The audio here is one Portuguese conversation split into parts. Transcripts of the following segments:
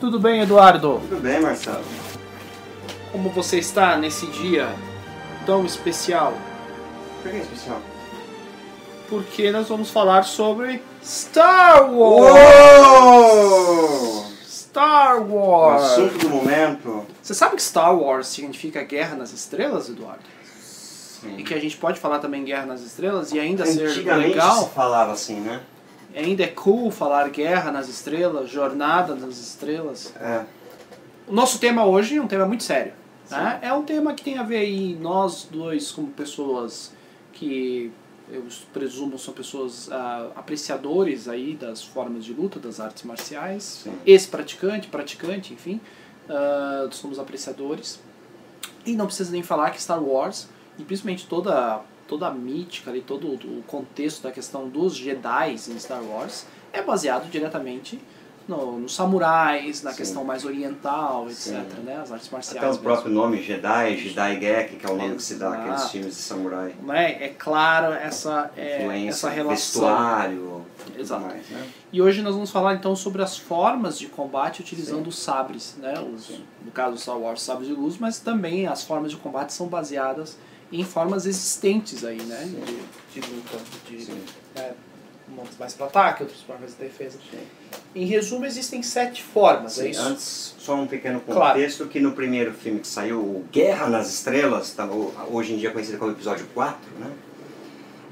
Tudo bem, Eduardo? Tudo bem, Marcelo? Como você está nesse dia tão especial? Por que é especial? Porque nós vamos falar sobre Star Wars! Uou! Star O Wars! assunto do momento. Você sabe que Star Wars significa Guerra nas Estrelas, Eduardo? Sim. E que a gente pode falar também Guerra nas Estrelas e ainda ser legal? se falava assim, né? Ainda é cool falar Guerra nas Estrelas, Jornada nas Estrelas? É. O nosso tema hoje é um tema muito sério. Né? É um tema que tem a ver aí, nós dois como pessoas que eu presumo são pessoas ah, apreciadores aí das formas de luta, das artes marciais, ex-praticante, praticante, enfim, ah, somos apreciadores. E não precisa nem falar que Star Wars, e principalmente toda, toda a mítica ali, todo o contexto da questão dos Jedi em Star Wars, é baseado diretamente no, nos samurais, na Sim. questão mais oriental, etc. Sim. Né? As artes marciais. Até o mesmo. próprio nome, Jedi, Jedi Gek, que é o nome que se dá Exato. àqueles filmes de samurai. Né? É claro essa, é, essa relação. vestuário, Exato. mais, né? E hoje nós vamos falar então sobre as formas de combate utilizando os sabres, né? Os, Sim. no caso do Star Wars, sabres de luz, mas também as formas de combate são baseadas em formas existentes aí, né? De, de luta, de né? umas mais para ataque, outras formas de defesa. Sim. Em resumo, existem sete formas, é Sim, isso? Antes, só um pequeno Claro. contexto, que no primeiro filme que saiu, Guerra nas Estrelas, tá, hoje em dia conhecido como episódio 4, né?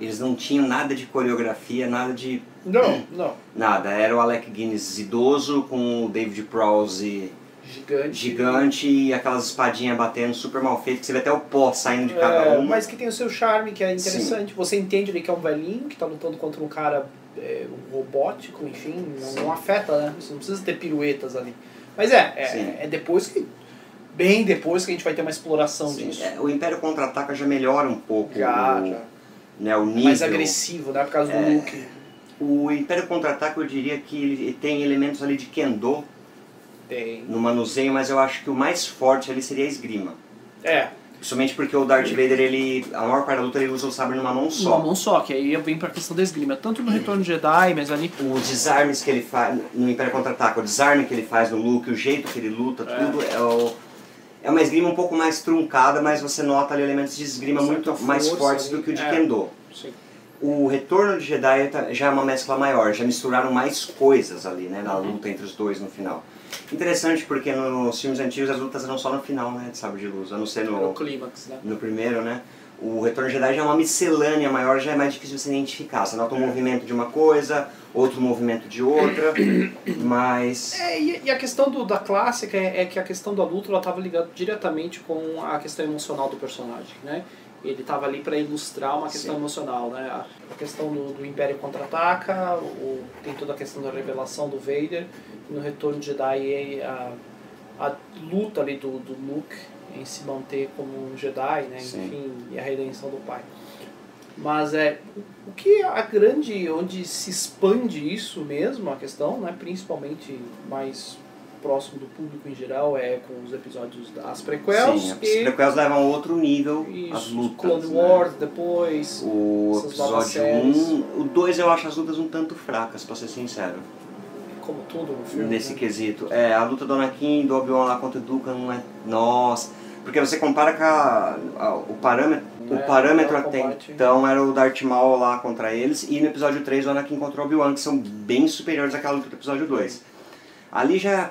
Eles não tinham nada de coreografia, nada de Não, não. nada. Era o Alec Guinness idoso com o David Prowse Gigante. gigante e aquelas espadinhas batendo super mal feitas, que você vê até o pó saindo de cada É, uma. mas que tem o seu charme, que é interessante. Você entende ali que é um velhinho que está lutando contra um cara é, um robótico, enfim, não, Sim. não afeta, né? Você não precisa ter piruetas ali. Mas é, Sim. é, é depois que. Bem depois que a gente vai ter uma exploração Sim, disso. é, o Império Contra-Ataca já melhora um pouco Já, o, já. Né, o nível. Mais agressivo, né? Por causa do É. look. O Império Contra-Ataque eu diria que ele tem elementos ali de Kendo Tem. no manuseio, mas eu acho que o mais forte ali seria a esgrima. É, Principalmente porque o Darth Vader, ele, a maior parte da luta, ele usa o sabre numa mão só. uma mão só, que aí vem pra questão da esgrima. Tanto no Retorno de Jedi, mas ali. Os desarmes que ele faz no Império Contra-Ataca, o desarme que ele faz no Luke, o jeito que ele luta, É. tudo é o... É uma esgrima um pouco mais truncada, mas você nota ali elementos de esgrima muito mais fortes ali. do que o de É. Kendo. Sim. O Retorno de Jedi tá- já é uma mescla maior, já misturaram mais coisas ali, né, na Uhum. luta entre os dois no final. Interessante porque nos filmes antigos as lutas eram só no final, né, de sabre de luz, a não ser No no, clímax, né? no primeiro, né. O Retorno de Jedi já é uma miscelânea maior, já é mais difícil você identificar. Você nota um movimento de uma coisa, outro movimento de outra, mas... É, e, e a questão do, da clássica é, é que a questão da luta ela estava ligada diretamente com a questão emocional do personagem, né? Ele estava ali para ilustrar uma questão Sim. emocional, né? A, questão do, do Império contra-ataca, o- tem toda a questão da revelação do Vader, no Retorno de Jedi a, a luta ali do, do Luke em se manter como um Jedi, né? Sim. Enfim, e a redenção do pai. Mas é o que a grande onde se expande isso mesmo a questão, né, principalmente mais próximo do público em geral é com os episódios das prequels Sim, as e prequels levam a outro nível isso, as lutas. Clone né? Wars depois. O episódio séries. 1, o 2 eu acho as lutas um tanto fracas, pra ser sincero. como tudo no filme. nesse né? quesito. É, a luta do Anakin e do Obi-Wan lá contra o Dukan não é. Nossa! Porque você compara com a, a- o parâmetro. É, o parâmetro é o até então era o Darth Maul lá contra eles, e no episódio 3 o Anakin contra o Obi-Wan, que são bem superiores àquela luta do episódio 2. Ali já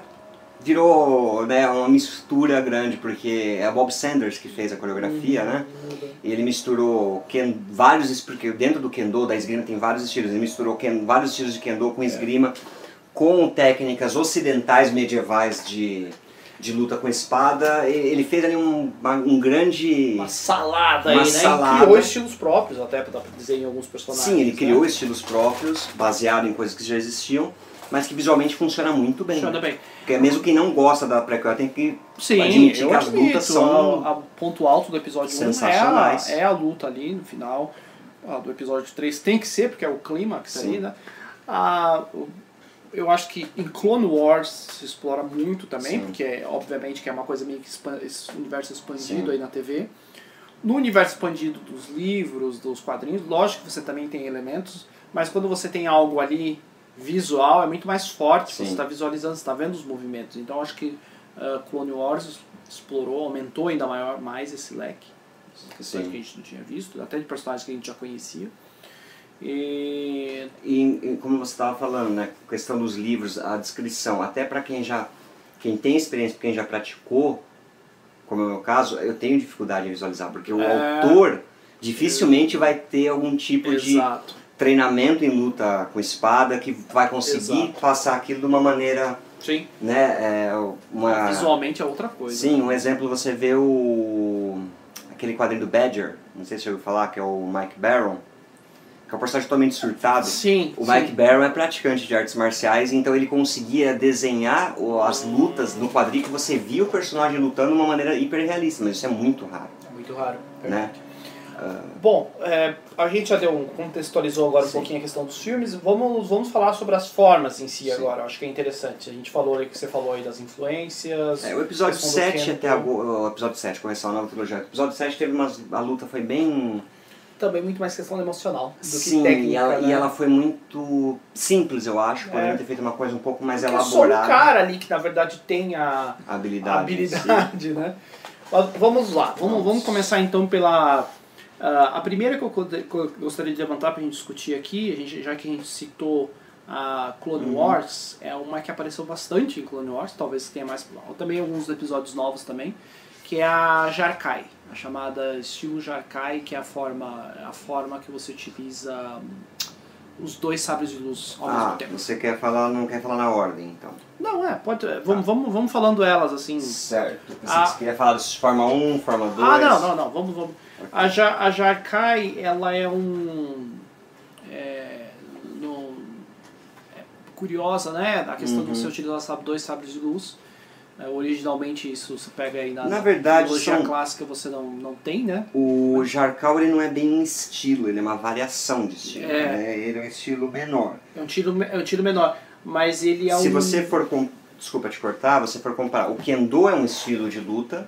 virou né, uma mistura grande, porque é o Bob Sanders que fez a coreografia, né? Muda. E ele misturou ken, vários, porque dentro do Kendo, da esgrima, tem vários estilos. Ele misturou ken, vários estilos de Kendo com esgrima, com técnicas ocidentais medievais de, de luta com espada. Ele fez ali um, uma- um grande... Uma salada Uma aí, né? salada. E criou estilos próprios, até dá pra dizer em alguns personagens. Sim, ele né? criou estilos próprios, baseado em coisas que já existiam, mas que visualmente funciona muito bem. Funciona bem. Porque mesmo quem não gosta da prequel tem que Sim, admitir que as lutas são... a ponto alto do episódio 1 é a, sensacionais. é a luta ali no final. A do episódio 3 tem que ser, porque é o clímax aí, né? O- eu acho que em Clone Wars se explora muito também, Sim. porque é, obviamente que é uma coisa meio que esse universo expandido Sim. aí na TV. No universo expandido dos livros, dos quadrinhos, lógico que você também tem elementos, mas quando você tem algo ali visual é muito mais forte, Sim. você está visualizando, você está vendo os movimentos. Então acho que uh, Clone Wars explorou, aumentou ainda maior, mais esse leque. Sim. que a gente não tinha visto, até de personagens que a gente já conhecia. E E, e como você estava falando, né, questão dos livros, a descrição, até para quem já quem tem experiência, quem já praticou, como é o meu caso, eu tenho dificuldade em visualizar, porque o É. autor dificilmente vai ter algum tipo de exato. Treinamento em luta com espada que vai conseguir Exato. passar aquilo de uma maneira, Sim. né, é, uma Visualmente é outra coisa. Sim, um exemplo você vê o aquele quadrinho do Badger, não sei se você ouviu falar, que é o Mike Barron, que é um personagem totalmente surtado. Sim. O sim. Mike Barron é praticante de artes marciais, então ele conseguia desenhar as lutas no quadrinho que você via o personagem lutando de uma maneira hiper realista, mas isso é muito raro, Muito raro. né? Bom, é, a gente já deu um, contextualizou agora um Sim. pouquinho a questão dos filmes. Vamos, vamos falar sobre as formas em si Sim. agora. Acho que é interessante. A gente falou aí que você falou aí das influências. É, o episódio questão do 7 Ken, até agora, o episódio 7, correção, a nova trilogia. O episódio 7 teve umas, a luta foi bem Também muito mais questão emocional do que Sim, técnica. e ela, né? e ela foi muito simples, eu acho. É. ter feito uma coisa um pouco mais Porque é só um elaborada. cara ali que na verdade tem a A habilidade. a habilidade, né? Mas vamos lá. Vamos, vamos começar então pela. Ah, a primeira que eu, gostaria de levantar para a gente discutir aqui, a gente, já que a gente citou a Clone Uhum. Wars, é uma que apareceu bastante em Clone Wars, talvez tenha mais. ou Também alguns episódios novos também, que é a Jarkai, a chamada estilo Jarkai, que é a forma, a forma que você utiliza hum, os dois sabres de luz ao mesmo Ah, tempo. você quer falar, não quer falar na ordem, então. Não, é, pode. Vamos, vamos, vamos falando elas assim. Certo. Você Ah. você queria falar de Forma 1, Forma 2? Ah, não, não, não, vamos, vamos. A, ja, a Jarkai, ela é um. É, no- é curiosa, né? A questão Uhum. de você utilizar sabe, dois sabres de luz. É, originalmente, isso você pega aí na, Na verdade, são- clássica, você não, não tem, né? O Jarkal ele não é bem um estilo, ele é uma variação de estilo. É. né? Ele é um estilo menor. É um tiro, é um tiro menor. Mas ele é Se um. você for. Com... Desculpa te cortar, você for comparar. O Kendo é um estilo de luta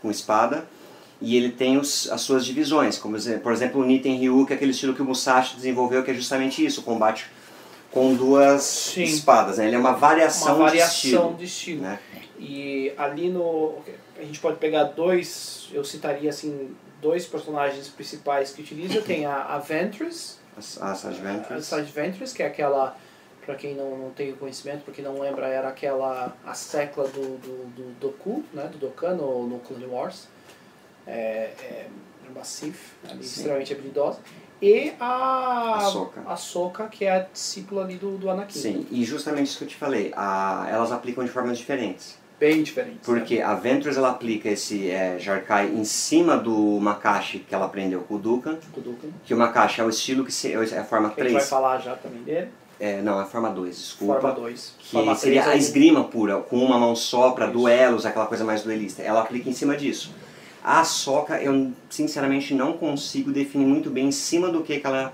com espada. E ele tem os, as suas divisões, como por exemplo o Niten Ryu, que é aquele estilo que o Musashi desenvolveu, que é justamente isso, o combate com duas Sim. espadas. Né? Ele é uma variação, uma de variação estilo. de estilo. Né? E ali no. A gente pode pegar dois. Eu citaria assim. Dois personagens principais que utiliza. Tem a, a Ventress. A. Sage Ventress, que é aquela. Pra quem não, não tem conhecimento, pra quem não lembra, era aquela. A secla do, do, do Doku, né? Do Dokkan no, no Clone Wars. É, é uma Sith, ali, Sim. extremamente habilidosa. E a. Ahsoka. A Soka, que é a discípula ali do, do Anakin. Sim, e justamente isso que eu te falei, a, elas aplicam de formas diferentes. Bem diferente. Porque a Ventress ela aplica esse é, Jarkai em cima do Makashi que ela aprendeu com o Dukan, que o Makashi é o estilo que se, é a forma A gente vai 3. falar já também dele. É, não, é a forma 2, desculpa. Forma 2. que seria a esgrima pura, com uma mão só para duelos, aquela coisa mais duelista. Ela aplica em cima disso. A Soca, eu sinceramente não consigo definir muito bem em cima do que, que ela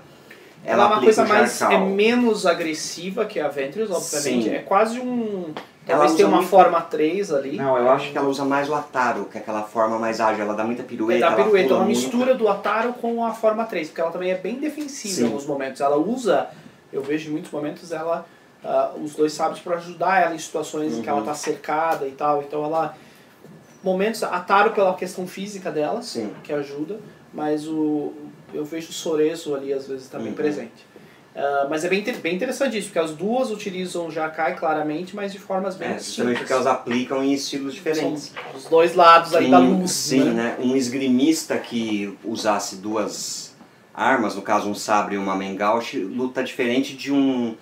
Ela, é uma coisa mais. É menos agressiva que a Ventress, obviamente. Sim. É quase um. Ela Talvez tenha uma muito- forma 3 ali. Não, eu acho que ela usa mais o Ataro, que é aquela forma mais ágil, ela dá muita É pirueta, da ela pirueta, pula uma muito. mistura do Ataro com a forma 3, porque ela também é bem defensiva Sim. em alguns momentos. Ela usa, eu vejo em muitos momentos, ela ah, os dois sabres para ajudar ela em situações em que ela Uhum. está cercada e tal. Então ela. Momentos, Ataro pela questão física dela, Sim. que ajuda, mas o, eu vejo o Sorezo ali às vezes também Uhum. presente. Ah, mas é bem, bem interessante isso, porque as duas utilizam Jakai claramente, mas de formas bem É, justamente porque elas aplicam em estilos diferentes. São os dois lados aí da Sim, luz. Sim, né? né? Um esgrimista que usasse duas armas, no caso um sabre e uma mengaushi, luta diferente de um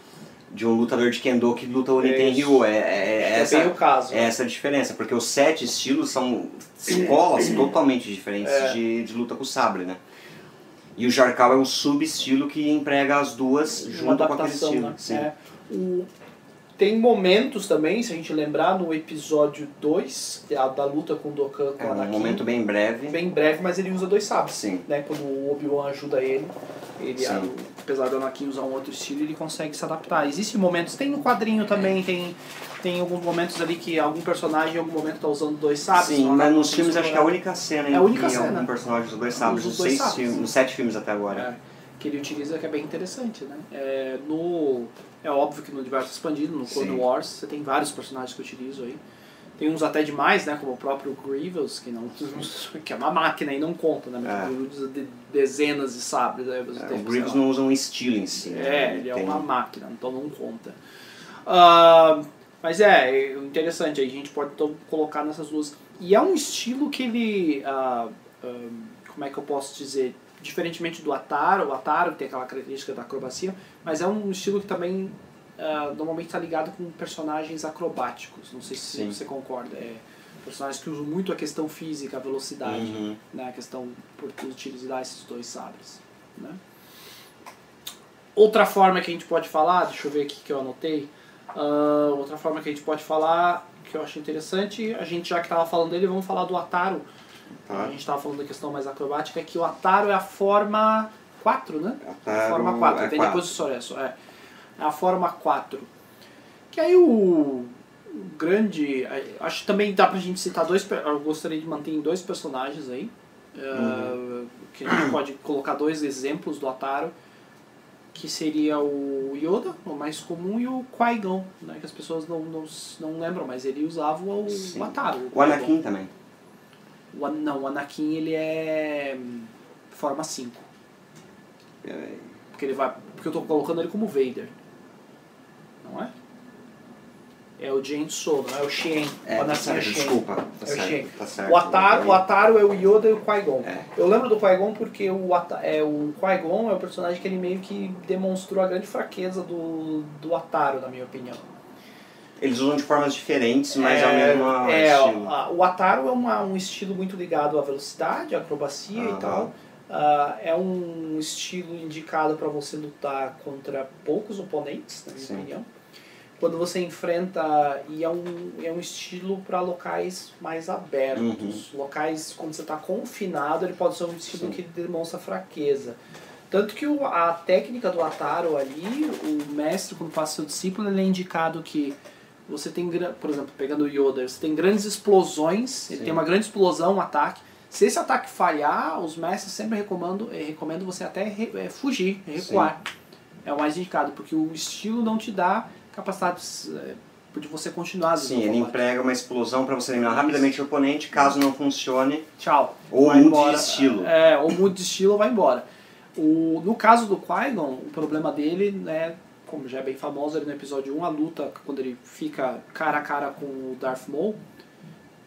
de um lutador de kendo que luta o Niten. Ryu. É, é, é É essa, bem o caso. é essa a diferença, porque os sete estilos são escolas totalmente diferentes É. de, de luta com sabre, né? E o Jarkal é um subestilo que emprega as duas junto com aquele estilo. né? Sim. É. O- tem momentos também, se a gente lembrar, no episódio 2, da, da luta com o Dokkan com É um Anakin, momento bem breve. bem breve, mas ele usa dois sabres. Sim. Né? Quando o Obi-Wan ajuda ele, ele ah, apesar do Anakin usar um outro estilo, ele consegue se adaptar. Existem momentos, tem no quadrinho também, tem, tem alguns momentos ali que algum personagem em algum momento tá usando dois sabres. Sim, mas nos filmes acho que é a única cena É em a única que cena. algum personagem usa dois sabres, nos, seis sabres. filmes, nos sete filmes até agora. É. que ele utiliza que é bem interessante, né? É, no, é óbvio que no universo expandido, no Clone Sim. Wars, você tem vários personagens que utilizam aí. Tem uns até demais, né? Como o próprio Grievous, que, não, que é uma máquina e não conta, né? Mas É. ele usa de- dezenas de sabres aí mesmo É, o Grievous não usa um estilo em si. né? É, ele é Tem- uma máquina, então não conta. Ah, mas é, é interessante, aí a gente pode então colocar nessas duas. E é um estilo que ele. ah, ah, como é que eu posso dizer? Diferentemente do Ataro, o Ataro tem aquela característica da acrobacia, mas é um estilo que também ah, normalmente está ligado com personagens acrobáticos. Não sei se Sim. você concorda. É, personagens que usam muito a questão física, a velocidade Uhum. né, a questão por utilizar esses dois sabres. Né? Outra forma que a gente pode falar, deixa eu ver aqui que eu anotei, ah, outra forma que a gente pode falar, que eu acho interessante, a gente já que estava falando dele, vamos falar do Ataro. Tá. A gente estava falando da questão mais acrobática, que o Ataro é a forma 4, né? Ataro forma 4, é vem depois do Soresso. É. é a forma 4. Que aí o, o grande. eh, Acho que também dá pra gente citar dois. Eu gostaria de manter em dois personagens aí. eh, que a gente pode colocar dois exemplos do Ataro. Que seria o Yoda, o mais comum, e o Qui-Gon, né? Que as pessoas não, não, não lembram, mas ele usava o, Sim. o Ataro. O Qui-Gon. Anakin também. O não, o Anakin ele é hum, forma 5. É, Porque ele vai. Porque eu tô colocando ele como Vader. Não é? É o Jane Solo, não é o Shen. É, o tá Anakin é o certo, Shen. desculpa. Tá É o certo, Shen. tá certo. O Ataro, o Ataro é o Yoda e o Qui-Gon. É. Eu lembro do Qui-Gon porque o, Ata- é, o Qui-Gon é o personagem que ele meio que demonstrou a grande fraqueza do, do Ataro, na minha opinião. Eles usam de formas diferentes, mas é, o mesmo é, estilo. a- o Ataro é uma, um estilo muito ligado à velocidade, à acrobacia e tal. Ah, é um estilo indicado para você lutar contra poucos oponentes, na minha Sim. opinião. Quando você enfrenta. E é um, é um estilo para locais mais abertos. Locais, quando você está confinado, ele pode ser um estilo Sim. que demonstra fraqueza. Tanto que a técnica do Ataro ali, o mestre, quando faz seu discípulo, ele é indicado que você tem, por exemplo, pegando o Yoda, você tem grandes explosões, ele Sim. tem uma grande explosão, um ataque. Se esse ataque falhar, os mestres sempre recomendam, eh, recomendam você até re- eh, fugir, recuar. É o mais indicado, porque o estilo não te dá capacidade eh, de você continuar. Sim, ele combate. emprega uma explosão para você eliminar rapidamente o oponente, caso não funcione, Tchau. ou Vai mude embora. de estilo. É, ou mude de estilo ou vai embora. O, no caso do Qui-Gon, o problema dele, né, como já é bem famoso ali no episódio 1, a luta, quando ele fica cara a cara com o Darth Maul,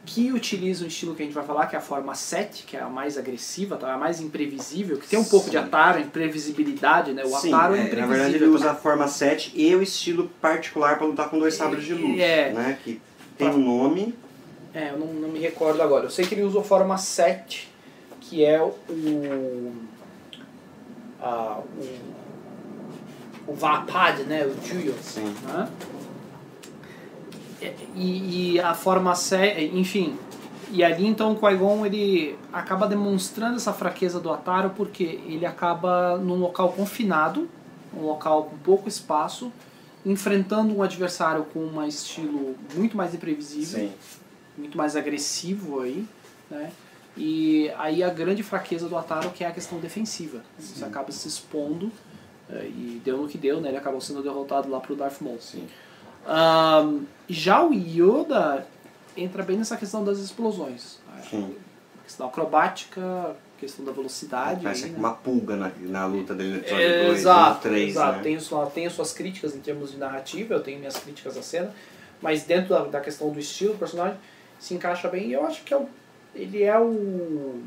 que utiliza um estilo que a gente vai falar, que é a forma 7, que é a mais agressiva, tá? a mais imprevisível, que tem um pouco de Sim. Ataro, imprevisibilidade, né? O Sim, Ataro é, é, na imprevisível. verdade ele usa a também. forma 7 e o estilo particular para lutar com dois sabres de luz, É. né? Que tem um nome, É, eu não, não me recordo agora. Eu sei que ele usa a forma 7, que é o. a- o, Vapad, né? O Juyo. Sim. Né? E, e a forma 7, enfim. E ali então o Qui-Gon ele acaba demonstrando essa fraqueza do Ataro porque ele acaba num local confinado, um local com pouco espaço, enfrentando um adversário com um estilo muito mais imprevisível Sim. muito mais agressivo aí, né? E aí a grande fraqueza do Ataro que é a questão defensiva. Você acaba se expondo e deu no que deu, né? Ele acabou sendo derrotado lá pro Darth Maul. Sim. Ahn, já o Yoda entra bem nessa questão das explosões. né? Sim. A questão acrobática, questão da velocidade. Parece aí, né? uma pulga na, na luta dele no episódio É, 2 exato, e 3, exato. né? Tem, sua, suas críticas em termos de narrativa, eu tenho minhas críticas à cena, mas dentro da, da questão do estilo do personagem se encaixa bem. E eu acho que é o, ele é o.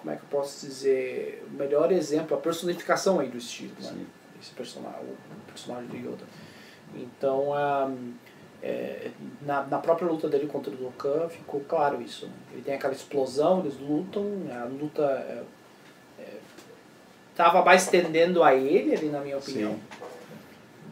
Como é que eu posso dizer? O melhor exemplo, a personificação aí do estilo, né? Esse personagem, o personagem do Yoda. Então, ah, é, na, na própria luta dele contra o Dokkan ficou claro isso. né? Ele tem aquela explosão, eles lutam, a luta é, é, tava mais tendendo a ele, ali, na minha opinião. Sim.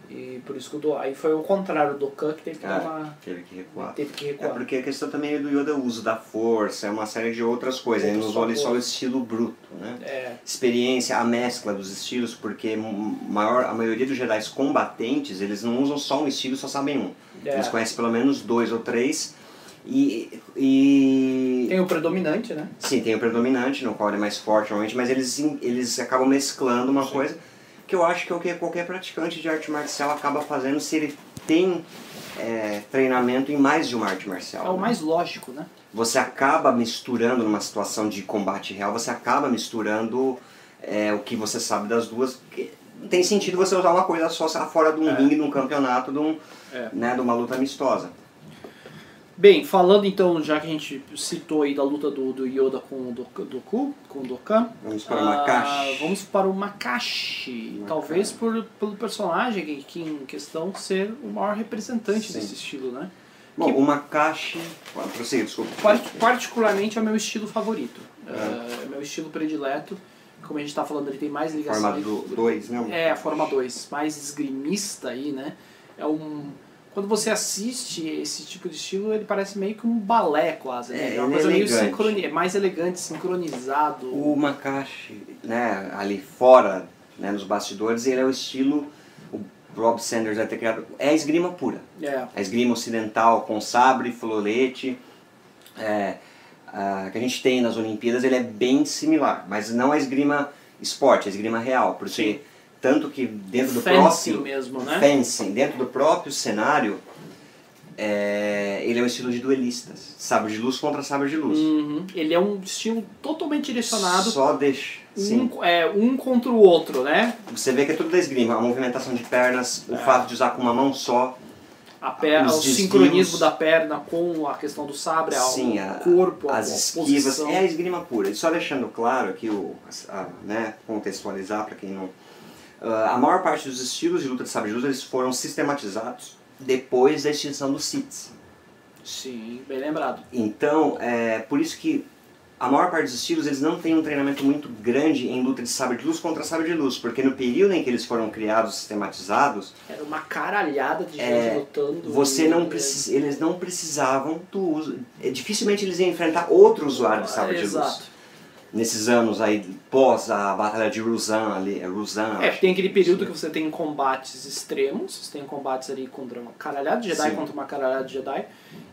E por isso que o Do, aí foi o contrário, o Dokkan que teve que dar É, uma. teve que recuar. Teve que É recuar. porque a questão também é do Yoda o uso da força, é uma série de outras coisas. Ele usou ali só o estilo bruto, né? É, Experiência, a mescla dos estilos, porque maior, a maioria dos Jedi combatentes, eles não usam só um estilo, só sabem um. é, Eles conhecem pelo menos dois ou três. E, e Tem o predominante, né? sim, tem o predominante, no qual ele é mais forte normalmente, mas eles, eles acabam mesclando uma coisa que eu acho que é o que qualquer praticante de arte marcial acaba fazendo se ele tem é, treinamento em mais de uma arte marcial. É o né? mais lógico, né? Você acaba misturando numa situação de combate real, você acaba misturando é, o que você sabe das duas. Não tem sentido você usar uma coisa só fora de um É. ringue, de um campeonato, de, um, É. né, de uma luta amistosa. Bem, falando então, já que a gente citou aí da luta do, do Yoda com o Doku, Doku com o Dokkan, Vamos para o ah, Makashi. vamos para o Makashi. Talvez por, pelo personagem que, que em questão ser o maior representante Sim. desse estilo, né? Bom, que- o Makashi. Ah, Prossiga, desculpa. Part- Particularmente é o meu estilo favorito. É, é meu estilo predileto. Como a gente está falando, ele tem mais ligação. Forma 2, né? É, a forma 2, mais esgrimista aí, né? É um. Quando você assiste esse tipo de estilo, ele parece meio que um balé quase, né? É, É uma é coisa meio sincroni... é mais elegante, sincronizado. O Makashi, né, ali fora, né, nos bastidores, ele é o estilo. O Rob Sanders vai ter criado. É a esgrima pura. É, a esgrima ocidental com sabre, florete, é, a, que a gente tem nas Olimpíadas, ele é bem similar, mas não a esgrima esporte, a esgrima real, porque Sim. Tanto que dentro do fencing próprio mesmo, né? fencing, dentro do próprio cenário, é, ele é um estilo de duelistas, sabre de luz contra sabre de luz. Uhum. Ele é um estilo totalmente direcionado Só deixa, sim. um, é, um contra o outro, né? Você vê que é tudo da esgrima, a movimentação de pernas, o É. fato de usar com uma mão só, A perna, o sincronismo da perna com a questão do sabre, a- Sim, o a- corpo, as a esquivas, posição. é a esgrima pura. E só deixando claro aqui, o, a, né, contextualizar para quem não... Ah, a maior parte dos estilos de luta de sabre de luz eles foram sistematizados depois da extinção dos Siths. Sim, bem lembrado. Então, é por isso que a maior parte dos estilos eles não têm um treinamento muito grande em luta de sabre de luz contra sabre de luz, porque no período em que eles foram criados, sistematizados, Era uma caralhada de gente É, lutando. você não precisa, eles não precisavam do uso. é, Dificilmente eles iam enfrentar outro usuário de sabre de luz. Exato. Nesses anos aí pós a batalha de Ruzan ali, é Ruzan, É, tem aquele período que você tem combates extremos, você tem combates ali contra uma caralhada de Jedi Sim. contra uma caralhada de Jedi,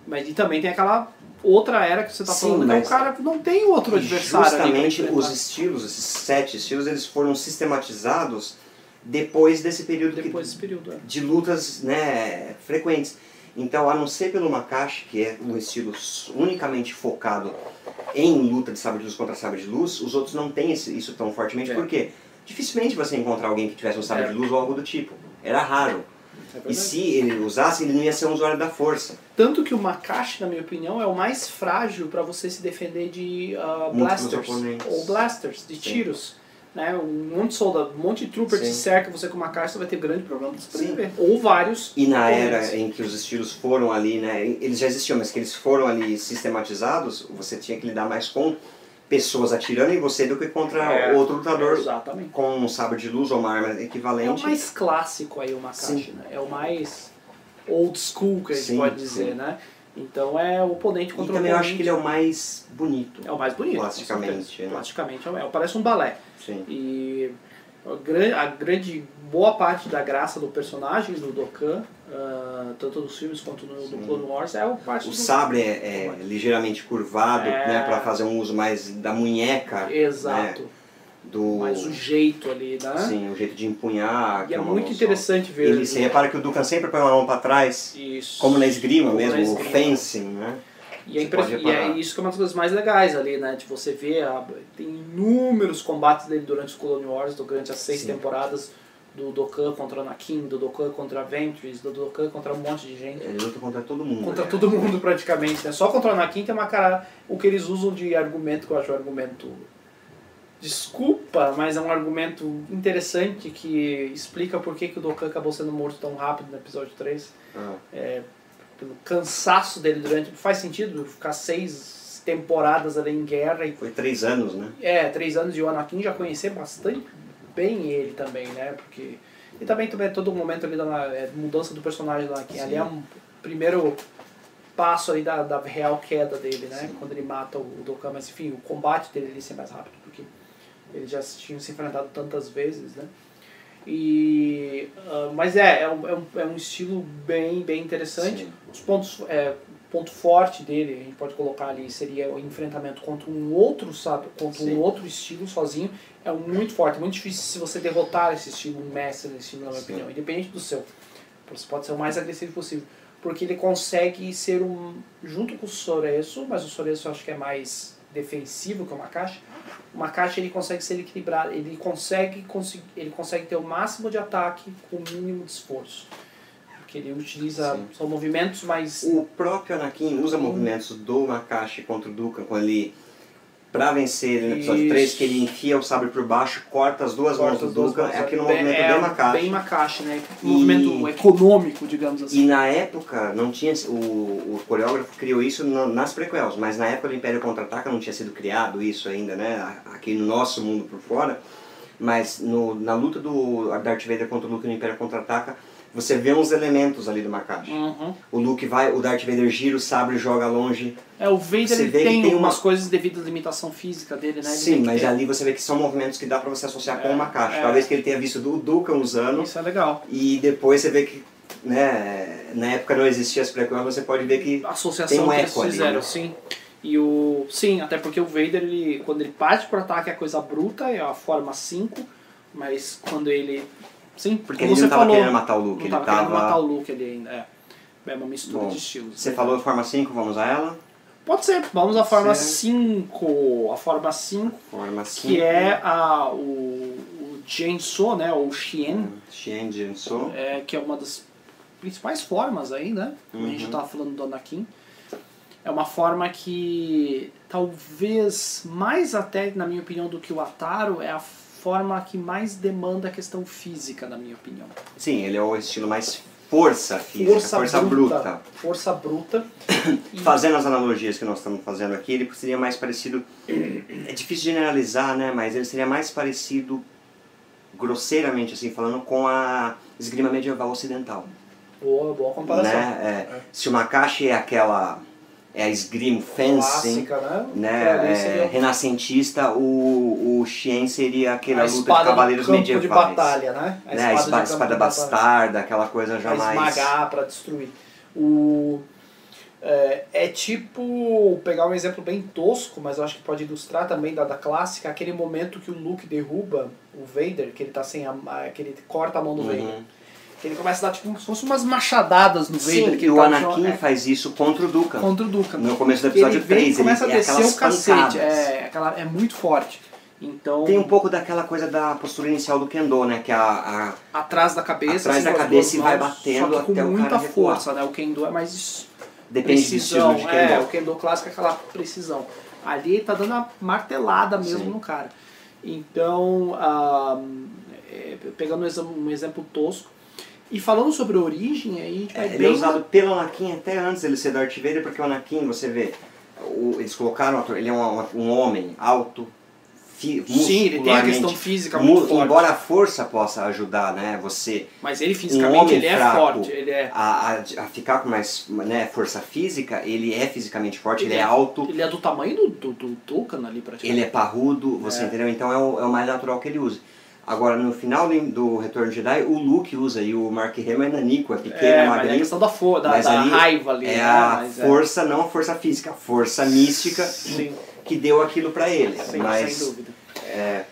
mas e também tem aquela outra era que você tá Sim, falando que é o mas- cara que não tem outro adversário justamente os estilos, esses sete estilos, eles foram sistematizados depois desse período que- depois desse período. é. de lutas né, frequentes. Então, a não ser pelo Makashi, que é um estilo unicamente focado em luta de sabre de luz contra sabre de luz, os outros não têm isso tão fortemente, É. porque dificilmente você encontrar alguém que tivesse um sabre É. de luz ou algo do tipo. Era raro. É E se ele usasse, ele não ia ser um usuário da força. Tanto que o Makashi, na minha opinião, é o mais frágil para você se defender de Múltiplos blasters. Ou blasters, de Sim. tiros. Né? Um monte de soldado, um monte de trooper te Sim. cerca você com uma caixa, você vai ter grande problema de se Sim. sobreviver. Ou vários. E na era em que os estilos foram ali, né, eles já existiam, mas que eles foram ali sistematizados, você tinha que lidar mais com pessoas atirando em você do que contra É, outro lutador Exatamente. com um sabre de luz ou uma arma É o equivalente. mais clássico aí o Makashi, Sim. né? É o mais old school que a gente Sim, pode dizer, sim. né? Então é o oponente E contra o também eu oponente. acho que ele é o mais bonito. É o mais bonito. Plasticamente, né? Plasticamente, é, parece um balé. Sim. E a gran- a grande, boa parte da graça do personagem do Dokkan, ah, tanto nos filmes quanto no, no Clone Wars, é o parte O do... sabre é, é ligeiramente curvado, É. né, para fazer um uso mais da munheca, Exato. Do Mas o jeito ali, né? sim, o jeito de empunhar. E que é uma muito mão só. interessante ver. Ele, você repara que o Dukan sempre põe uma mão para trás, Isso. como na esgrima Como na mesmo, o esgrima. fencing, né? E é, e é isso que é uma das coisas mais legais ali, né? De você ver, a- tem inúmeros combates dele durante os Clone Wars, durante as seis Sim. temporadas, do Dokkan contra Anakin, do Dokkan contra Ventress, do Dokkan contra um monte de gente. Ele luta contra todo mundo. Contra né? todo mundo praticamente, né? Só contra o Anakin tem uma cara... O que eles usam de argumento, que eu acho um argumento... Desculpa, mas é um argumento interessante que explica por que, que o Dokkan acabou sendo morto tão rápido no episódio 3 Ah, pelo cansaço dele durante. Faz sentido ficar seis temporadas ali em guerra e. foi três anos, né? É, três anos de o Anakin já conhecer bastante bem ele também, né? Porque. E também, também todo momento ali da é, mudança do personagem do Anakin. Sim. Ali é um primeiro passo aí da, da real queda dele, né? Sim. Quando ele mata o Dokkan, mas enfim, o combate dele ali ser mais rápido, porque eles já tinham se enfrentado tantas vezes, né? E, ah, mas é, é um, é, um, é um estilo bem, bem interessante. Sim. Os pontos é, ponto forte dele, a gente pode colocar ali, seria o enfrentamento contra um outro, sabe, contra Sim. um outro estilo sozinho, é muito forte, muito difícil se você derrotar esse estilo, um mestre nesse estilo, na minha Sim. opinião, independente do seu. Você pode ser o mais agressivo possível, porque ele consegue ser um, junto com o Soreso, mas o Soreso eu acho que é mais defensivo que o Makashi, o Makashi ele consegue ser equilibrado, ele consegue, ele consegue ter o máximo de ataque com o mínimo de esforço. Porque ele utiliza, Sim. são movimentos mais O próprio Anakin usa movimentos do Makashi contra o Dukan quando ele. Pra vencer ele no episódio Isso. 3, que ele enfia o sabre por baixo, corta as duas mãos Corta do as duas mãos, é aquele bem- movimento é bem Makashi. Bem Makashi, né? E- Movimento econômico, digamos assim. E na época, não tinha o, o coreógrafo criou isso na- nas prequels, mas na época do Império Contra-Ataca não tinha sido criado isso ainda, né? a- Aqui no nosso mundo por fora. Mas no, na luta do Darth Vader contra o Luke no Império Contra-Ataca, você vê uns elementos ali do Makashi. Uhum. O Luke vai, o Darth Vader gira o sabre e joga longe. É, o Vader ele vê tem, tem umas uma- coisas devido à limitação física dele, né? Ele Sim, mas ter- ali você vê que são movimentos que dá pra você associar com É, o Makashi. é. Talvez que ele tenha visto do Dukan usando Isso é legal. e depois você vê que, né, na época não existia as prequels, você pode ver que associação Tem um eco ali, fizeram, né? sim. E o. Sim, até porque o Vader, ele, quando ele parte pro ataque é coisa bruta, é a forma 5, mas quando ele. Sim, Porque ele não tava falou, querendo matar o Luke, não ele tava tava... querendo matar o Luke ali ainda. É, é uma mistura Bom, de estilos. Você né? falou forma 5, vamos a ela? Pode ser, vamos à forma Certo. 5. A forma 5, Forma 5. que é a, o, o Jenso, né? Ou Xien, Xian Jinso. é, que é uma das principais formas aí, né? Como a gente Uhum. já tava falando do Anakin. É uma forma que talvez mais até, na minha opinião, do que o Ataro, é a forma que mais demanda a questão física, na minha opinião. Sim, ele é o estilo mais força física, força, bruta. Força bruta. E- Fazendo as analogias que nós estamos fazendo aqui, ele seria mais parecido. É difícil generalizar, né? Mas ele seria mais parecido, grosseiramente assim falando, com a esgrima medieval ocidental. Boa, boa comparação. Né? É, Se o Makashi é aquela. É a esgrima, fencing, Clássica, né? né? Pra mim é, seria renascentista, o, o Xien seria aquela luta de cavaleiros medievais. de batalha, né? né? A de espada, espada bastarda, aquela coisa Pra jamais. esmagar, pra destruir. O, é, é tipo, pegar um exemplo bem tosco, mas eu acho que pode ilustrar também da, da clássica, aquele momento que o Luke derruba o Vader, que ele tá sem a, que ele corta a mão do Vader. Que ele começa a dar tipo como se fossem umas machadadas no Vader. Sim, que e ele o tá Anakin é, faz isso contra o Dukan. contra o Dukan. No começo do ele episódio vem 3, e começa ele, a é descer aquelas o cacete. É, aquela, é muito forte. Então, Tem um pouco daquela coisa da postura inicial do Kendo, né? Que a, a- atrás da cabeça, Atrás assim, da cabeça e vai batendo só que com até o muita cara recuar. força, né? O Kendo é mais depende do precisão. estilo de É, Kendo. o Kendo clássico é aquela precisão. Ali ele tá dando uma martelada mesmo Sim. no cara. Então, ah, é, pegando um exemplo tosco, e falando sobre a origem, aí a gente vai É, ele bem... é usado pelo Anakin até antes dele ser Darth Vader, porque o Anakin, você vê, o- eles colocaram, ele é um, um homem alto, fi, Sim, ele tem a questão física mu- muito forte. Embora a força possa ajudar, né, você Mas ele um fisicamente homem ele é fraco forte. Ele é, a, a, a ficar com mais né, força física, ele é fisicamente forte, ele, Ele é é- alto, ele é do tamanho do, do, do Tucan ali praticamente. ele é parrudo, você É. entendeu? Então é o, é o mais natural que ele usa. Agora, no final do- Retorno de Jedi, o Luke usa e o Mark Hamill é nanico, é pequeno, é, É, mas é a magrinho. questão da, da, da ali raiva ali. é né? a Mas força, não a força física, a força mística Sim, que deu aquilo pra ele. sem, Mas, sem dúvida. é.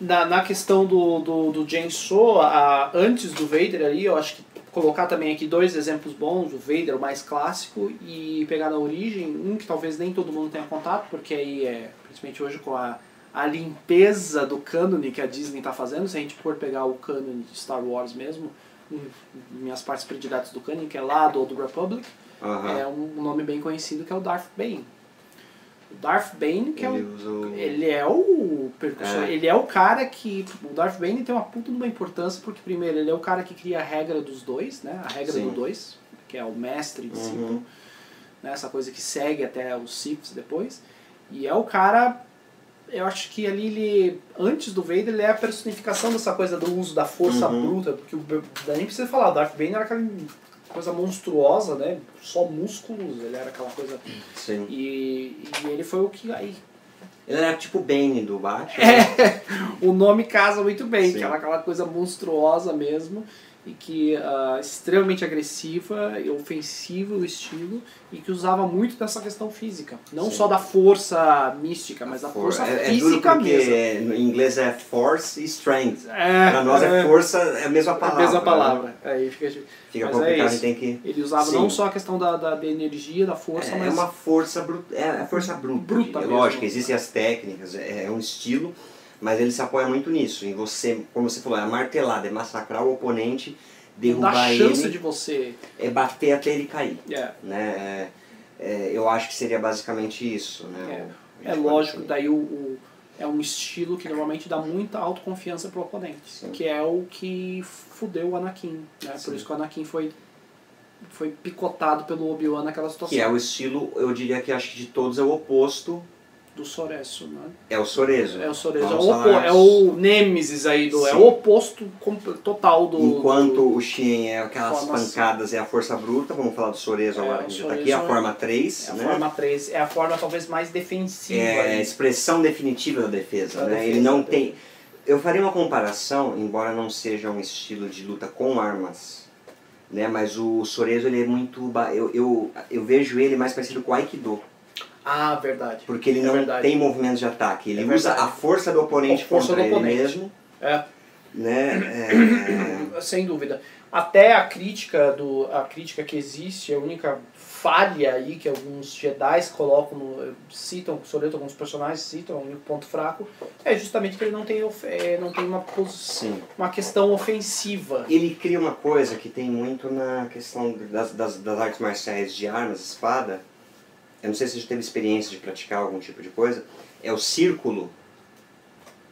Na, na questão do, do, do Jenso, a, antes do Vader ali, eu acho que colocar também aqui dois exemplos bons, o Vader, o mais clássico, e pegar na origem, um que talvez nem todo mundo tenha contato, porque aí é, principalmente hoje com a, a limpeza do cânone que a Disney está fazendo, se a gente for pegar o cânone de Star Wars mesmo, minhas partes prediletas do cânone, que é lá do Old Republic, é um nome bem conhecido que é o Darth Bane. O Darth Bane, que é ele o usa o... ele é o percussor, É. ele é o cara que. O Darth Bane tem uma puta de uma importância, porque primeiro ele é o cara que cria a regra dos dois, né? A regra Sim. do dois, que é o mestre e discípulo, Uhum. né? Essa coisa que segue até os Siths depois. E é o cara. Eu acho que ali ele. Antes do Vader, ele é a personificação dessa coisa do uso da força Uhum. bruta, porque o, nem precisa falar, o Darth Bane era aquela coisa monstruosa, né? Só músculos, ele era aquela coisa. Sim. E, e ele foi o que aí Ele era tipo o Bane do Batman. É, o nome casa muito bem, Sim. que era aquela coisa monstruosa mesmo. E que uh, extremamente agressiva e ofensiva o estilo e que usava muito dessa questão física não Sim. só da força mística mas da For- força é, é física porque mesmo em inglês é force e strength. é, Pra nós é, força, é a mesma a palavra. mesma né? palavra aí fica, Fica complicado, é a tem que. ele usava Sim. não só a questão da, da, da energia da força É, mas é uma força bruta. É, é força bruta. Bruta é lógico, existem as técnicas, é, é um estilo, mas ele se apoia muito nisso. Em você, como você falou, é martelada, é massacrar o oponente, derrubar dá chance ele, de você é bater até ele cair. é, Né? É, é, eu acho que seria basicamente isso. Né? É. É lógico daí o, o- é um estilo que normalmente dá muita autoconfiança pro oponente Sim. que é o que fudeu o Anakin né por isso que o Anakin foi foi picotado pelo Obi-Wan naquela situação Que é o estilo, eu diria que acho que de todos é o oposto, do Soresso, né? é o Sorezo. É o Sorezo, é o, falar- opo- é o Nêmesis aí, do, é o oposto total do... Enquanto do- o Shin é aquelas assim. pancadas, é a força bruta, vamos falar do Sorezo É, agora, que já tá Sorezo aqui, a é- forma 3, é a né? forma 3, é a forma talvez mais defensiva. é a aí. expressão definitiva da defesa, Da né? defesa, Ele não né? tem... Eu faria uma comparação, embora não seja um estilo de luta com armas, né? Mas o Sorezo, ele é muito... Eu, eu, eu vejo ele mais parecido com o Aikido, Ah, verdade. porque ele É não verdade. tem movimentos de ataque. Ele É usa verdade. a força do oponente A força contra do ele oponente. mesmo, É, né? É, sem dúvida. Até a crítica do a crítica que existe, a única falha aí que alguns Jedi colocam, no, citam, Soreto, alguns personagens citam, o único ponto fraco, é justamente que ele não tem, é, não tem uma, pos- sim. uma questão ofensiva. Ele cria uma coisa que tem muito na questão das, das, das artes marciais de armas, espada. Eu não sei se você já teve experiência de praticar algum tipo de coisa. É o círculo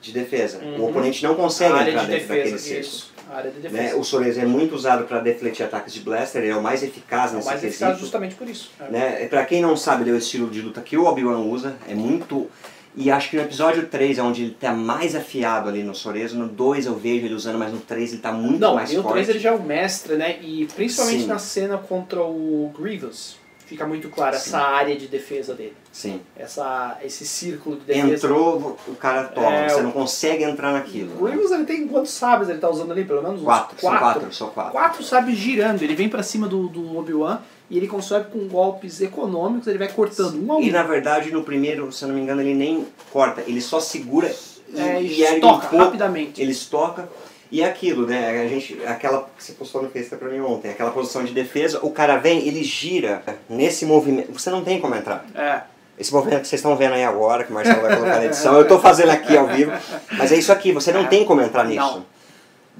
de defesa. O Uhum. oponente não consegue entrar de dentro daquele defesa, círculo. A área de defesa. Né? O Sorezo é muito usado para defletir ataques de blaster, ele é o mais eficaz É o nesse mais quesito. eficaz justamente por isso. É. Né? Pra quem não sabe, ele é o estilo de luta que o Obi-Wan usa, é muito. E acho que no episódio 3 é onde ele tá mais afiado ali no Sorezo. No 2 eu vejo ele usando, mas no 3 ele tá muito Não, mais e o forte. 3 ele já é o mestre, né? E principalmente Sim. na cena contra o Grievous, fica muito claro Sim. essa área de defesa dele. Sim. Essa, esse círculo de defesa. Entrou, o cara toma. É, você não consegue entrar naquilo. O Grievous ele tem quantos sabres ele tá usando ali? Pelo menos uns Quatro, são quatro. quatro, são quatro. Quatro sabres girando. Ele vem pra cima do, do Obi-Wan e ele consegue com golpes econômicos, ele vai cortando um a um. E na verdade, no primeiro, se eu não me engano, ele nem corta, ele só segura e, é, e e um pouco, rapidamente. ele estoca. E aquilo, né? A gente, aquela que você postou no Facebook pra mim ontem, aquela posição de defesa, o cara vem, ele gira nesse movimento. Você não tem como entrar. É. Esse movimento que vocês estão vendo aí agora, que o Marcelo vai colocar na edição, eu tô fazendo aqui ao vivo, mas é isso aqui, você não É. tem como entrar nisso. Não.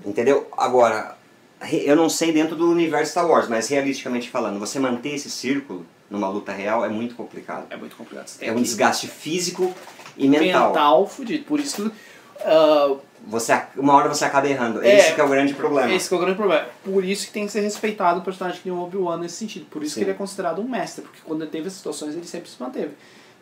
Entendeu? Agora, eu não sei dentro do universo Star Wars, mas realisticamente falando, você manter esse círculo numa luta real é muito complicado. É muito complicado. É um desgaste físico e mental. mental fudido. Por isso que ah, Você, uma hora você acaba errando. É. Esse que é o grande problema. Esse que é o grande problema. Por isso que tem que ser respeitado o personagem que nem o Obi-Wan nesse sentido. Por isso Sim. que ele é considerado um mestre, porque quando ele teve as situações ele sempre se manteve.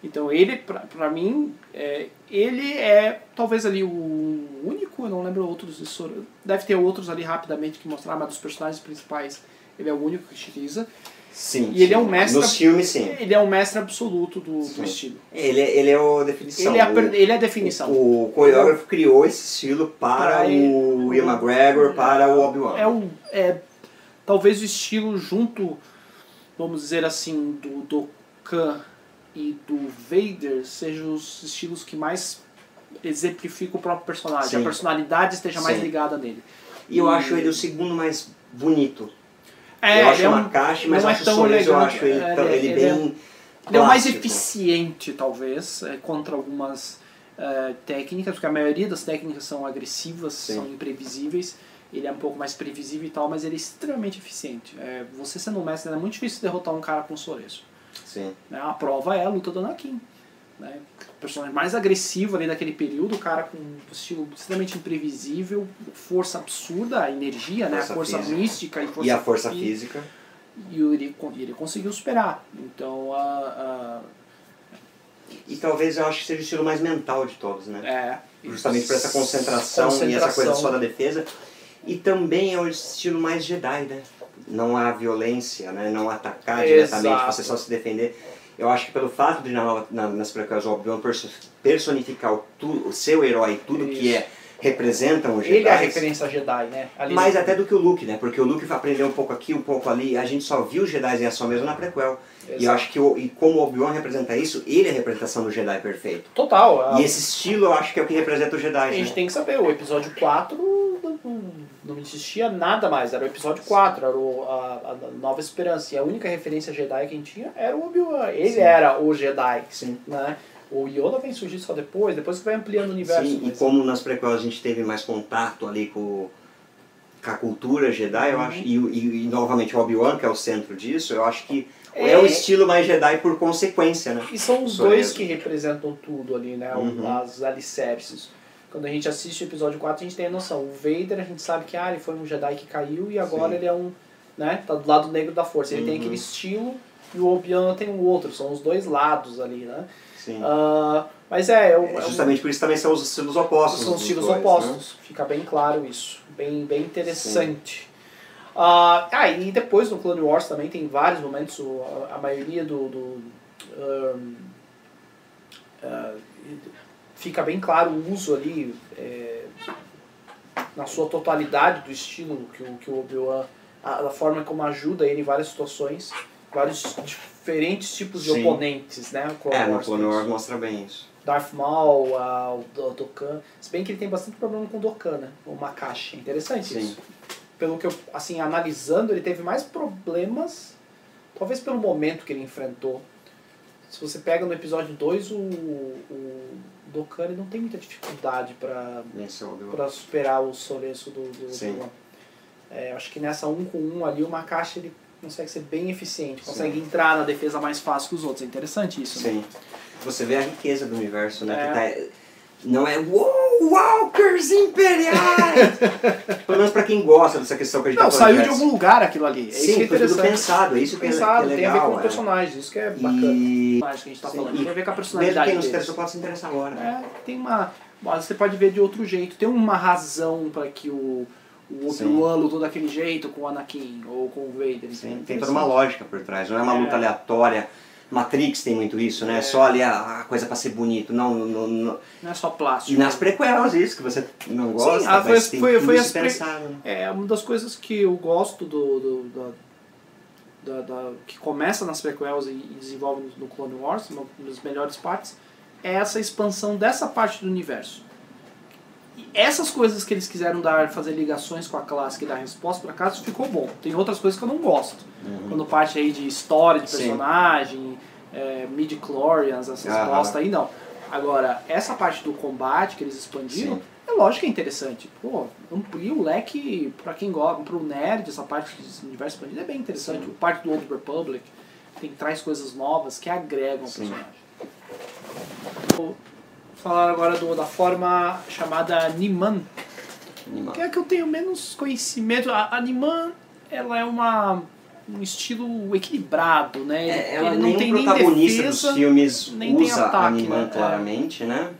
Então ele, pra, pra mim, é, ele é talvez ali o único, eu não lembro outros, deve ter outros ali rapidamente que mostrar, mas dos personagens principais ele é o único que utiliza. Sim. E ele é sim. um mestre- Nos filmes, sim. Ele é o mestre absoluto do, Sim. do estilo. Ele, é- ele é a definição. Ele é a, O- ele é a definição. O coreógrafo criou esse estilo para Para o Ian McGregor, para o Obi-Wan. é o é talvez o estilo junto vamos dizer assim do do Khan e do Vader sejam os estilos que mais exemplificam o próprio personagem Sim. a personalidade esteja mais Sim. ligada nele E eu acho ele o segundo mais bonito. É, eu acho ele é um- Makashi, mas é acho o tão eu acho ele, é, ele- é- bem ele é o mais eficiente talvez é, contra algumas é, técnicas porque a maioria das técnicas são agressivas Sim. são imprevisíveis ele é um pouco mais previsível e tal, mas ele é extremamente eficiente. É, você sendo um mestre, é muito difícil derrotar um cara com Soreço. Sim. Né? A prova é a luta do Anakin. Né? O personagem mais agressivo ali daquele período, o cara com um estilo extremamente imprevisível, força absurda, a energia, né? Força a força física. mística e força E a força fí- física. E ele, ele conseguiu superar. Então, a, E talvez eu acho que seja o estilo mais mental de todos, né? é, Justamente por essa concentração, e essa coisa só da defesa. E também é o estilo mais Jedi, né? Não há violência, né? Não atacar Exato. diretamente, você só se defender. Eu acho que pelo fato de na, na, nas prequels o Obi-Wan perso- personificar o, tu, o seu herói, tudo que é representam o Jedi. Ele é a referência Jedi, né? Ali Mais no- até do que o Luke, né? Porque o Luke aprendeu um pouco aqui, um pouco ali. A gente só viu os Jedi em ação mesmo na prequel. E eu Exato. acho que o, e como o Obi-Wan representa isso, ele é a representação do Jedi perfeito. Total. a- E esse estilo eu acho que é o que representa o Jedi. A gente né? tem que saber, o episódio 4 não, não- não existia nada mais, era o episódio 4, era o, a, a Nova Esperança. E a única referência Jedi que a gente tinha era o Obi-Wan. Ele Sim. era o Jedi. Sim. Né? O Yoda vem surgir só depois, depois que vai ampliando o universo. Sim, e como nas prequels a gente teve mais contato ali com, com a cultura Jedi, eu Uhum. acho, e, e, e novamente Obi-Wan, que é o centro disso, eu acho que é, É. o estilo mais Jedi por consequência, né? E são os Sou dois mesmo. que representam tudo ali, né? Uhum. As alicerces. Quando a gente assiste o episódio 4, a gente tem a noção. O Vader, a gente sabe que ah, ele foi um Jedi que caiu e agora Sim. ele é um. Né? Tá do lado negro da força. Ele tem Uhum. aquele estilo e o Obi-Wan tem o outro. São os dois lados ali, né? Sim. Ah, mas é, um- É é um- justamente por isso também são os estilos opostos. são os estilos dois, opostos. Fica bem claro isso. Bem, bem interessante. Ah, ah, e depois no Clone Wars também tem vários momentos, a, a maioria do. do ahn, ah, fica bem claro o uso ali, é, na sua totalidade do estilo que o, que o Obi-Wan, a, a forma como ajuda ele em várias situações, vários diferentes tipos de Sim. oponentes, né? O Clone É, no Clone Wars mostra bem isso. Darth Maul, a, o Do- Dokkan. Se bem que ele tem bastante problema com o Dokkan, né? O Makashi. Interessante Sim. isso. Pelo que eu, assim, analisando, ele teve mais problemas, talvez pelo momento que ele enfrentou. Se você pega no episódio 2, o, o Dokkan ele não tem muita dificuldade para superar o Sorenso do, do. Obi-Wan. É, acho que nessa um com um ali, o Makashi ele consegue ser bem eficiente, consegue entrar na defesa mais fácil que os outros. É interessante isso, né? Sim. Você vê a riqueza do universo, né? É. Que tá- não é Uou, Walkers Imperiais! Pelo menos pra quem gosta dessa questão que a gente Não, tá saiu de diverso. algum lugar aquilo ali. É isso que Sim, é foi tudo pensado, é isso que é, Pensado, que é tem a ver com legal. o é. personagem, isso que é bacana. E que a gente tá Sim, falando, tem a ver com a mesmo personalidade quem não se interessou pode se interessar agora. né? É, tem uma. Mas você pode ver de outro jeito. Tem uma razão para que o, o Sim. Obi-Wan lutou daquele jeito com o Anakin ou com o Vader. Sim, entende? tem toda uma lógica por trás, não é uma É. luta aleatória. Matrix tem muito isso, né? É. Só ali a, a coisa pra ser bonito. Não, não, não- Não é só plástico. E nas prequelas isso, que você não gosta, Sim, ah, foi- mas tem foi- tudo foi isso pre- pensado. né? É uma das coisas que eu gosto do, do- da, da, da- que começa nas prequels e, desenvolve no Clone Wars, uma das melhores partes, é essa expansão dessa parte do universo. E essas coisas que eles quiseram dar, fazer ligações com a clássica e dar resposta, por acaso ficou bom. Tem outras coisas que eu não gosto. Quando parte aí de história de personagem, é, midi-chlorians, essas bosta aí, não. Agora, essa parte do combate que eles expandiram, Sim. é lógico que é interessante. Pô, amplia o leque pra quem gosta, pro nerd, essa parte do universo expandido é bem interessante. Sim. O parte do Old Republic tem, traz coisas novas que agregam Sim. personagem. Falar agora do, da forma chamada Niman, Animal. que é a que eu tenho menos conhecimento. A, a Niman, ela é uma um estilo equilibrado, né? É, ela Ele não tem nem protagonista defesa, dos filmes usa ataque, Animan né? claramente, né?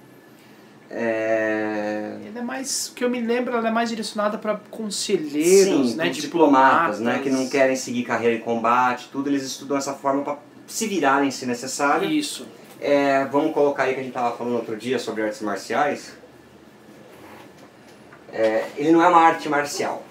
É... Ele é mais, o que eu me lembro, ela é mais direcionada para conselheiros, Sim, né, os diplomatas, né? Que não querem seguir carreira em combate, tudo, eles estudam essa forma para se virarem se necessário. Isso. É, vamos colocar aí que a gente tava falando outro dia sobre artes marciais. É, ele não é uma arte marcial.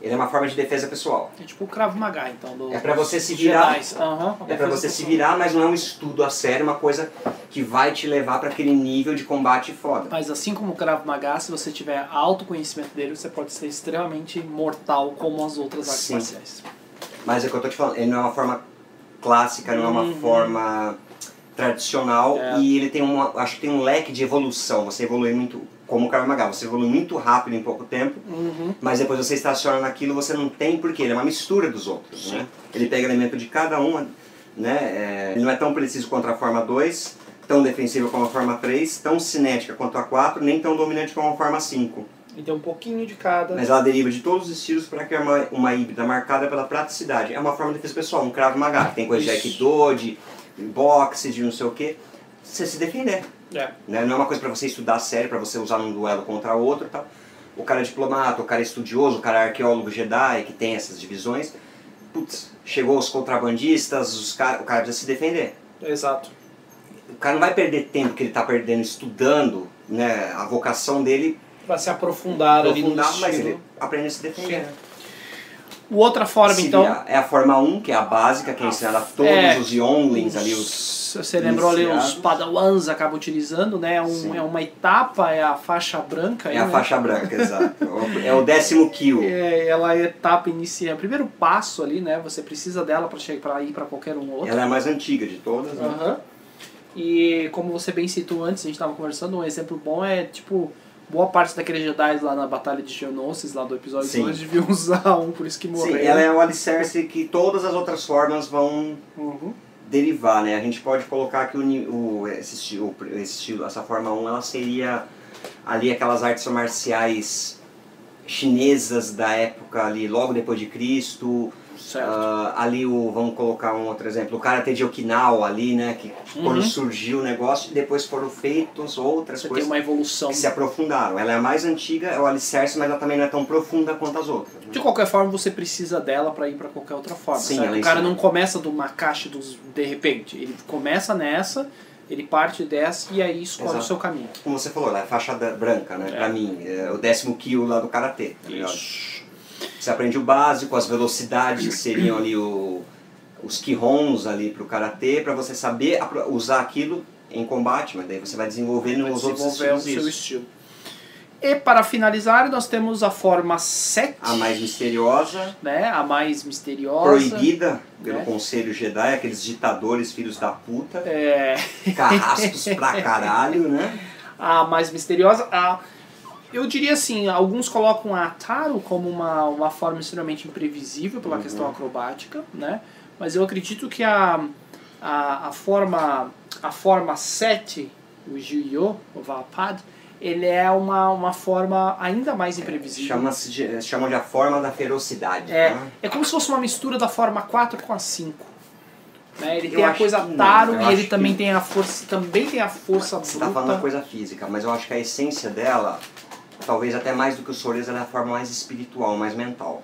Ele é uma forma de defesa pessoal. É tipo o Krav Maga, então. Do, É pra você se virar. A É para você se pessoal. virar, mas não é um estudo a sério, uma coisa que vai te levar para aquele nível de combate foda. Mas assim como o Krav Maga, se você tiver autoconhecimento dele, você pode ser extremamente mortal como as outras artes Sim. marciais. Mas é o que eu tô te falando, ele não é uma forma clássica, não é uma Uhum. forma tradicional É. e ele tem uma, acho que tem um leque de evolução. Você evolui muito, como o Krav Maga, você evolui muito rápido em pouco tempo, Uhum. mas depois você estaciona naquilo, você não tem porque ele é uma mistura dos outros, né? Ele pega elemento de cada uma, né? É, ele não é tão preciso quanto a forma 2, tão defensiva como a forma 3, tão cinética quanto a 4, nem tão dominante como a forma 5. E tem um pouquinho de cada. Mas ela deriva de todos os estilos para criar uma, uma híbrida marcada pela praticidade. É uma forma de defesa pessoal, um Krav Maga. Tem coisa de Isso. Aikido, de boxe, de não sei o que. Você se defender. É. Né? Não é uma coisa para você estudar sério, para você usar num duelo contra outro e tal. O cara é diplomata, o cara é estudioso, o cara é arqueólogo Jedi, que tem essas divisões. Putz, chegou os contrabandistas, os cara, o cara precisa se defender. Exato. O cara não vai perder tempo que ele está perdendo estudando, né? A vocação dele Pra se aprofundar, ali no aprofundar, mas estilo. ele aprende a se defender. Sim. O outra forma, Seria- então... É a forma 1, que é a básica, que é ensinada a todos É. os Younglings ali, os... Você lembrou ali, os iniciados. Padawans acabam utilizando, né? É, um, Sim. é uma etapa, é a faixa branca. É aí, a né? faixa branca, exato. É o décimo kill. É, ela é a etapa inicial, o primeiro passo ali, né? Você precisa dela para chegar para ir para qualquer um outro. Ela é a mais antiga de todas, né? Aham. E como você bem citou antes, a gente estava conversando, um exemplo bom é tipo boa parte daqueles Jedi lá na batalha de Geonosis, lá do episódio Sim. 2, deviam usar um, por isso que morreu. Sim, ela é o alicerce que todas as outras formas vão Uhum. derivar, né? A gente pode colocar que o, o, esse, estilo, esse estilo, essa forma 1, ela seria ali aquelas artes marciais chinesas da época ali, logo depois de Cristo. Ah, ali o, vamos colocar um outro exemplo, o Karate de Okinawa ali, né? Que quando Uhum. surgiu o negócio, depois foram feitos outras você tem coisas uma evolução. que se aprofundaram. Ela é a mais antiga, é o alicerce, mas ela também não é tão profunda quanto as outras. né? De qualquer forma, você precisa dela para ir para qualquer outra forma. Sim, O cara não começa de uma caixa dos, de repente. Ele começa nessa, ele parte dessa e aí escolhe Exato. o seu caminho. Como você falou, ela é faixa branca, né? É. Pra mim, é o décimo kill lá do Karatê. tá ligado? Você aprende o básico, as velocidades seriam ali o, os Kihons ali pro Karatê, pra você saber usar aquilo em combate, mas daí você vai desenvolvendo Vai os outros desenvolver o estilos seu estilo. E para finalizar, nós temos a forma 7, A mais misteriosa, né? a mais misteriosa. proibida pelo né? Conselho Jedi, aqueles ditadores filhos da puta, É, carrascos pra caralho, né? a mais misteriosa. A, eu diria assim, alguns colocam a Taro como uma, uma forma extremamente imprevisível pela Uhum. questão acrobática, né? Mas eu acredito que a, a, a forma a forma 7, o Juyo, o Vapad, ele é uma, uma forma ainda mais imprevisível. Chama-se de, chamam de a forma da ferocidade. É, né? é como se fosse uma mistura da forma 4 com a 5. Né? Ele Eu tem a coisa Taro e ele também que- tem a força, também tem a força Você bruta. tá falando da coisa física, mas eu acho que a essência dela, talvez até mais do que o Soreza, ela é a forma mais espiritual, mais mental.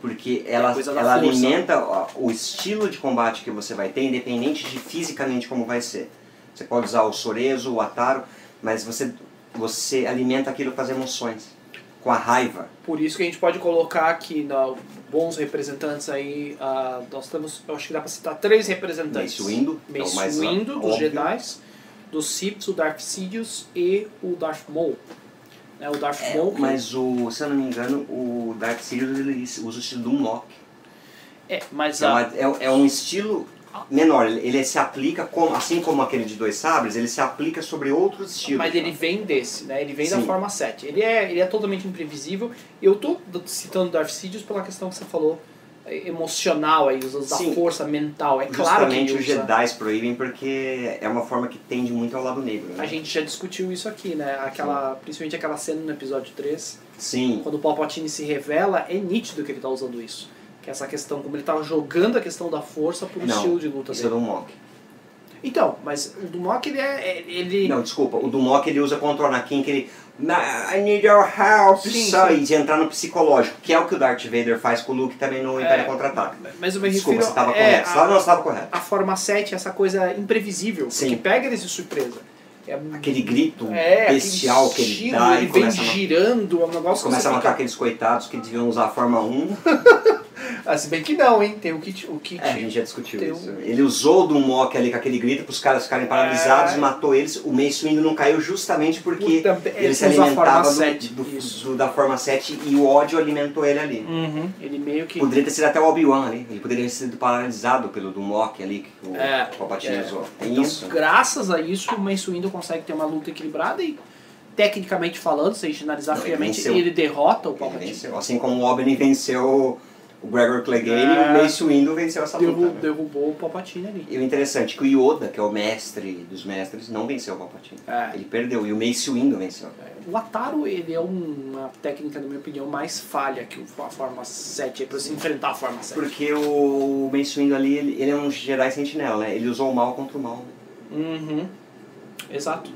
Porque ela, da ela força. alimenta o estilo de combate que você vai ter, independente de fisicamente como vai ser. Você pode usar o Sorezo, o Ataro, mas você, você alimenta aquilo com as emoções, com a raiva. Por isso que a gente pode colocar aqui na, bons representantes aí. ah, nós temos, eu acho que dá pra citar três representantes. Mace Windu, é Mace mais Windu, dos. Jedi, dos Sith, o Darth Sidious e o Darth Maul. Né, o Darth É, Maul, que- mas o, se eu não me engano, o Darth Sidious ele usa o estilo do Mock. é, mas É, a, uma- é- é um estilo menor, ele, se aplica, como, assim como aquele de dois sabres, ele se aplica sobre outros estilos. Mas ele vem desse, né? Ele vem da Sim. forma 7. Ele é, ele é totalmente imprevisível. Eu tô citando Darth Sidious pela questão que você falou é, emocional aí, os usos da Sim. força mental. É claro que Justamente os usa. Jedi proíbem porque é uma forma que tende muito ao lado negro. Né? A gente já discutiu isso aqui, né? Aquela, principalmente aquela cena no episódio 3, Sim, quando o Palpatine se revela, é nítido que ele tá usando isso. Que é essa questão, como ele tá jogando a questão da força pro Não, estilo de luta isso é dele. do Mock. Então, mas o Dumok ele é. é- Ele... Não, desculpa, o do Mock ele usa contra o Anakin que ele. "Na- I need your help, Sim, son", sim. e de entrar no psicológico, que é o que o Darth Vader faz com o Luke também no Império É, Contra-Ataque. Mas eu me Desculpa, refiro. você estava é, correto. A- não, estava correto. a forma 7 é essa coisa imprevisível, Sim. que pega eles de surpresa. É, Aquele grito é, aquele bestial que ele estilo, dá ele e vem começa a girando, é um negócio Começa a matar fica... aqueles coitados que deviam usar a forma 1. Ah, se bem que não, hein? Tem o kit. O kit É, a gente já discutiu Tem isso. um- Ele usou do Mock ali com aquele grito para os caras ficarem paralisados, É. matou eles. O Mace Windu não caiu justamente porque Puta, ele se alimentava forma do, 7, do- do- da forma 7 e o ódio alimentou ele ali. Uhum, ele meio que. Poderia ter sido até o Obi-Wan ali. Ele poderia ter sido paralisado pelo do Mock ali que o É, Palpatine é. usou. Tem Então, isso. graças a isso, o Mace Windu consegue ter uma luta equilibrada e, tecnicamente falando, se a gente analisar Não, ele friamente, venceu. ele derrota o Ele Palpatine. venceu. Assim como o Obi venceu o Gregor Clegane, É. o Mace Windu venceu essa luta. Derru- né? derrubou o Palpatine ali. E o interessante é que o Yoda, que é o mestre dos mestres, não venceu o Palpatine. É. Ele perdeu. E o Mace Windu venceu. O Ataro, ele é uma técnica, na minha opinião, mais falha que a forma 7, para se enfrentar a forma 7. Porque o Mace Windu ali, ele, ele é um Jedi sentinela, né? Ele usou o mal contra o mal. né? Uhum. Exato.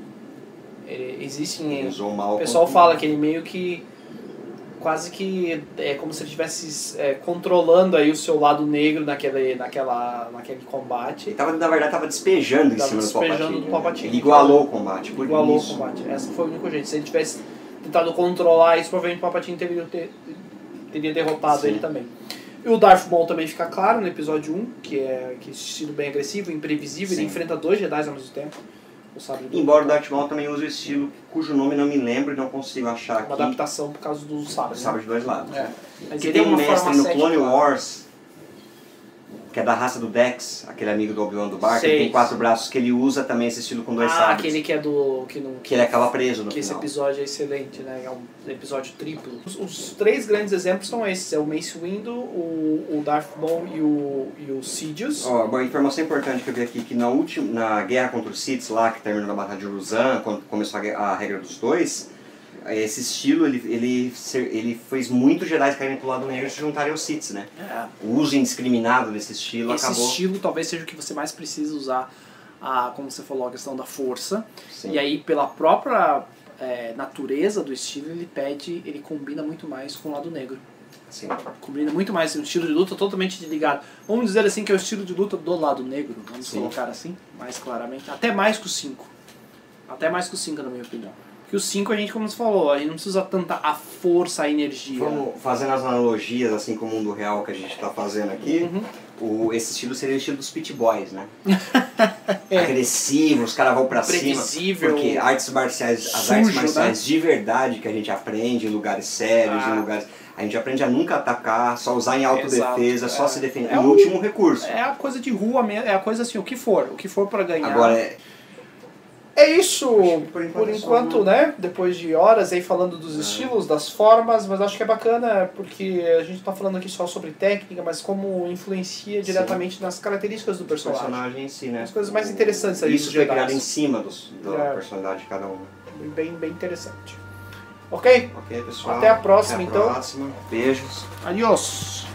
Ele, existem. Ele usou o mal O pessoal fala que ele meio que. Quase que é como se ele estivesse é, controlando aí o seu lado negro naquele, naquela, naquele combate. Ele tava, na verdade, tava despejando em Tava cima do despejando Palpatine. do né? Palpatine. Ele igualou o combate. Por Igualou isso. o combate. Esse foi o único jeito. Se ele tivesse tentado controlar isso, provavelmente o Palpatine teria, ter, teria derrotado Sim. ele também. E o Darth Maul também fica claro no episódio 1, que é que esse estilo bem agressivo, imprevisível, Sim. ele enfrenta dois Jedi ao mesmo tempo. Sabre Embora o Darth Maul também use o estilo cujo nome não me lembro e não consigo achar uma aqui. adaptação por causa do sabre. né? Sabe de dois lados. É. Mas Que tem é um uma mestre no Clone. Wars, que é da raça do Dex, aquele amigo do Obi-Wan do Bar, que ele tem quatro braços, que ele usa também esse estilo com dois Ah, sabres. aquele que é do. que não. Que ele acaba preso no que esse final. episódio é excelente, né? É um episódio triplo. Os, os três grandes exemplos são esses: é o Mace Windu, o, o Darth Maul e o, e o Sidious. Ó, uma informação importante que eu vi aqui, que na, última, na guerra contra os Sith, lá, que terminou na Batalha de Uruzan, quando começou a, a regra dos dois, esse estilo, ele, ele, ele fez muitos Jedi caírem pro lado negro e se juntarem aos Siths, né? É. O uso indiscriminado desse estilo Esse acabou... estilo talvez seja o que você mais precisa usar, a, como você falou, a questão da força. Sim. E aí, pela própria é, natureza do estilo, ele pede, ele combina muito mais com o lado negro. Sim. Combina muito mais um estilo de luta totalmente desligado. Vamos dizer assim que é o estilo de luta do lado negro, vamos Sim. colocar assim, mais claramente. Até mais que o 5. Até mais que o 5, na minha opinião. Porque o 5 a gente, como você falou, a gente não precisa tanta a força, a energia. Vamos fazendo as analogias, assim, com o mundo real que a gente está fazendo aqui. Uhum. O, esse estilo seria o estilo dos Pit Boys, né? Agressivo, os caras vão pra cima. É. Previsível. Porque artes marciais, as Sujo, artes né? marciais de verdade que a gente aprende em lugares sérios, Ah. em lugares. A gente aprende a nunca atacar, só usar em autodefesa, Exato, só é. se defender. É o- último recurso. É a coisa de rua mesmo, é a coisa assim, o que for, o que for pra ganhar. Agora, é- É isso, por enquanto por é só enquanto, né? Depois de horas aí falando dos estilos, das formas, mas acho que é bacana porque a gente tá falando aqui só sobre técnica, mas como influencia Sim. diretamente nas características do o personagem. personagem em si, né? As coisas mais interessantes ali Isso foi Jedis. criado em cima dos, da É. personalidade de cada um. Bem, bem interessante. Ok? Ok, pessoal? Até a próxima, Até a então. próxima. Beijos. Adiós!